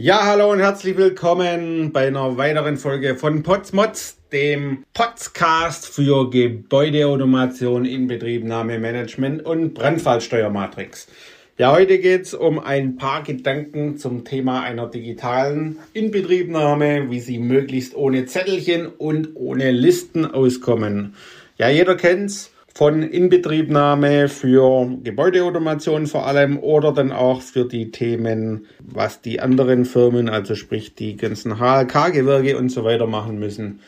Ja, hallo und herzlich willkommen bei einer weiteren Folge von Potsmods, dem Podcast für Gebäudeautomation, Inbetriebnahme, Management und Brandfallsteuermatrix. Ja, heute geht es um ein paar Gedanken zum Thema einer digitalen Inbetriebnahme, wie Sie möglichst ohne Zettelchen und ohne Listen auskommen. Ja, jeder kennt's von Inbetriebnahme für Gebäudeautomation vor allem oder dann auch für die Themen, was die anderen Firmen, also sprich die ganzen HLK-Gewerke und so weiter machen müssen.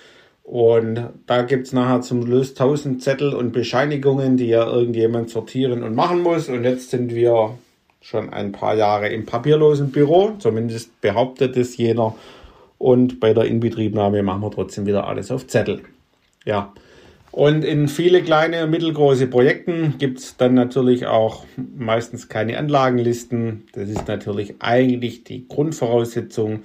Und da gibt es nachher zum Schluss tausend Zettel und Bescheinigungen, die ja irgendjemand sortieren und machen muss. Und jetzt sind wir schon ein paar Jahre im papierlosen Büro, zumindest behauptet es jener. Und bei der Inbetriebnahme machen wir trotzdem wieder alles auf Zettel. Ja, und in viele kleine und mittelgroße Projekten gibt es dann natürlich auch meistens keine Anlagenlisten. Das ist natürlich eigentlich die Grundvoraussetzung,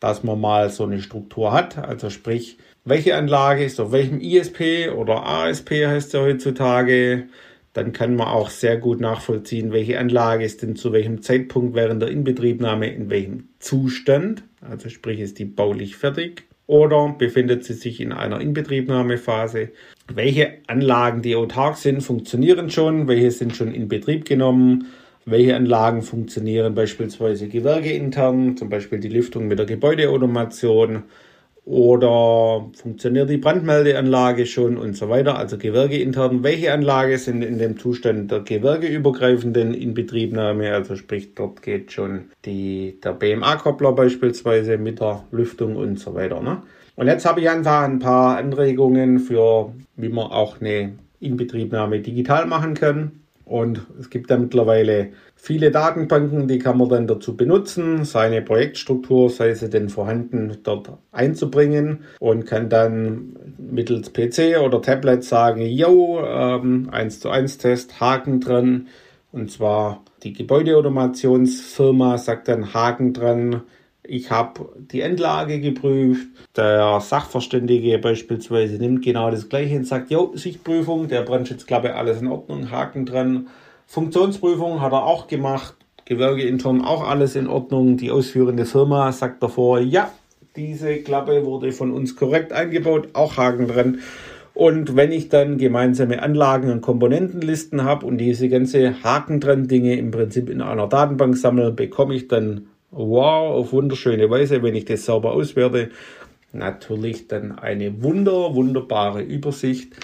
dass man mal so eine Struktur hat. Also sprich, welche Anlage ist auf welchem ISP oder ASP heißt ja heutzutage. Dann kann man auch sehr gut nachvollziehen, welche Anlage ist denn zu welchem Zeitpunkt während der Inbetriebnahme in welchem Zustand. Also sprich, ist die baulich fertig oder befindet sie sich in einer Inbetriebnahmephase? Welche Anlagen, die autark sind, funktionieren schon? Welche sind schon in Betrieb genommen? Welche Anlagen funktionieren beispielsweise gewerkeintern, zum Beispiel die Lüftung mit der Gebäudeautomation? Oder funktioniert die Brandmeldeanlage schon und so weiter? Also gewerkeintern. Welche Anlage sind in dem Zustand der gewerkeübergreifenden Inbetriebnahme? Also sprich, dort geht schon die, der BMA-Koppler beispielsweise mit der Lüftung und so weiter. Ne? Und jetzt habe ich einfach ein paar Anregungen für, wie man auch eine Inbetriebnahme digital machen kann. Und es gibt da mittlerweile viele Datenbanken, die kann man dann dazu benutzen, seine Projektstruktur, sei sie denn vorhanden, dort einzubringen und kann dann mittels PC oder Tablet sagen, yo, ähm, 1 zu 1 Test, Haken dran. Und zwar die Gebäudeautomationsfirma sagt dann Haken dran, ich habe die Endlage geprüft. Der Sachverständige beispielsweise nimmt genau das gleiche und sagt, jo, Sichtprüfung, der Brandschutzklappe, alles in Ordnung, Haken dran. Funktionsprüfung hat er auch gemacht. Gewerke auch alles in Ordnung. Die ausführende Firma sagt davor, ja, diese Klappe wurde von uns korrekt eingebaut, auch Haken dran. Und wenn ich dann gemeinsame Anlagen und Komponentenlisten habe und diese ganze Haken dran Dinge im Prinzip in einer Datenbank sammle, bekomme ich dann wow, auf wunderschöne Weise, wenn ich das sauber auswerte, natürlich dann eine wunder, wunderbare Übersicht,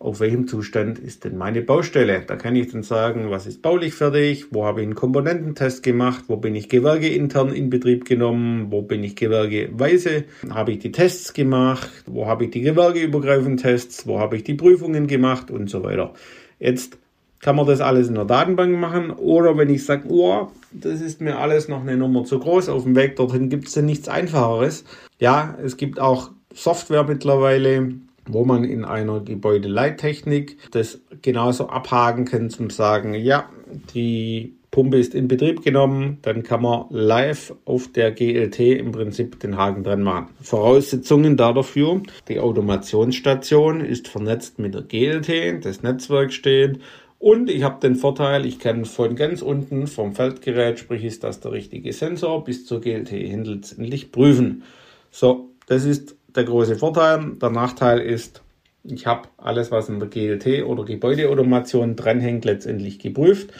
auf welchem Zustand ist denn meine Baustelle. Da kann ich dann sagen, was ist baulich fertig, wo habe ich einen Komponententest gemacht, wo bin ich gewerkeintern in Betrieb genommen, wo bin ich gewerkeweise, habe ich die Tests gemacht, wo habe ich die gewerkeübergreifenden Tests, wo habe ich die Prüfungen gemacht? Und so weiter. Jetzt kann man das alles in der Datenbank machen. Oder wenn ich sage, oh, das ist mir alles noch eine Nummer zu groß, auf dem Weg dorthin gibt es ja nichts Einfacheres. Ja, es gibt auch Software mittlerweile, wo man in einer Gebäudeleittechnik das genauso abhaken kann, zum sagen, ja, die Pumpe ist in Betrieb genommen, dann kann man live auf der GLT im Prinzip den Haken dran machen. Voraussetzungen dafür, die Automationsstation ist vernetzt mit der GLT, das Netzwerk steht und ich habe den Vorteil, ich kann von ganz unten vom Feldgerät, sprich ist das der richtige Sensor, bis zur GLT letztendlich prüfen. So, das ist der große Vorteil. Der Nachteil ist, ich habe alles, was in der GLT oder Gebäudeautomation dranhängt, letztendlich geprüft,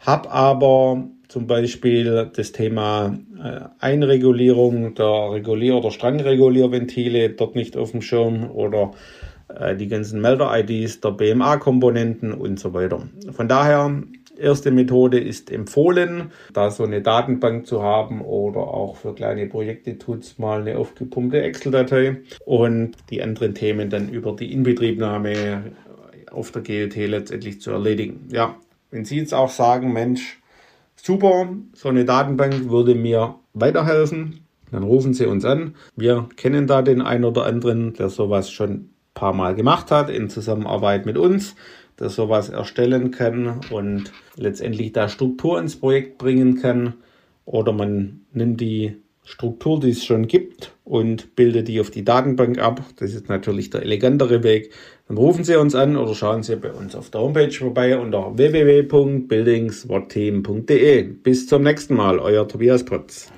habe aber zum Beispiel das Thema äh, Einregulierung der Regulier- oder Strangregulierventile dort nicht auf dem Schirm oder die ganzen Melder-IDs der BMA-Komponenten und so weiter. Von daher, erste Methode ist empfohlen, da so eine Datenbank zu haben oder auch für kleine Projekte tut es mal eine aufgepumpte Excel-Datei und die anderen Themen dann über die Inbetriebnahme auf der GLT letztendlich zu erledigen. Ja, wenn Sie jetzt auch sagen, Mensch, super, so eine Datenbank würde mir weiterhelfen, dann rufen Sie uns an. Wir kennen da den einen oder anderen, der sowas schon paar Mal gemacht hat in Zusammenarbeit mit uns, das sowas erstellen kann und letztendlich da Struktur ins Projekt bringen kann. Oder man nimmt die Struktur, die es schon gibt und bildet die auf die Datenbank ab. Das ist natürlich der elegantere Weg. Dann rufen Sie uns an oder schauen Sie bei uns auf der Homepage vorbei unter www.buildingswhatteam.de. Bis zum nächsten Mal, euer Tobias Potz.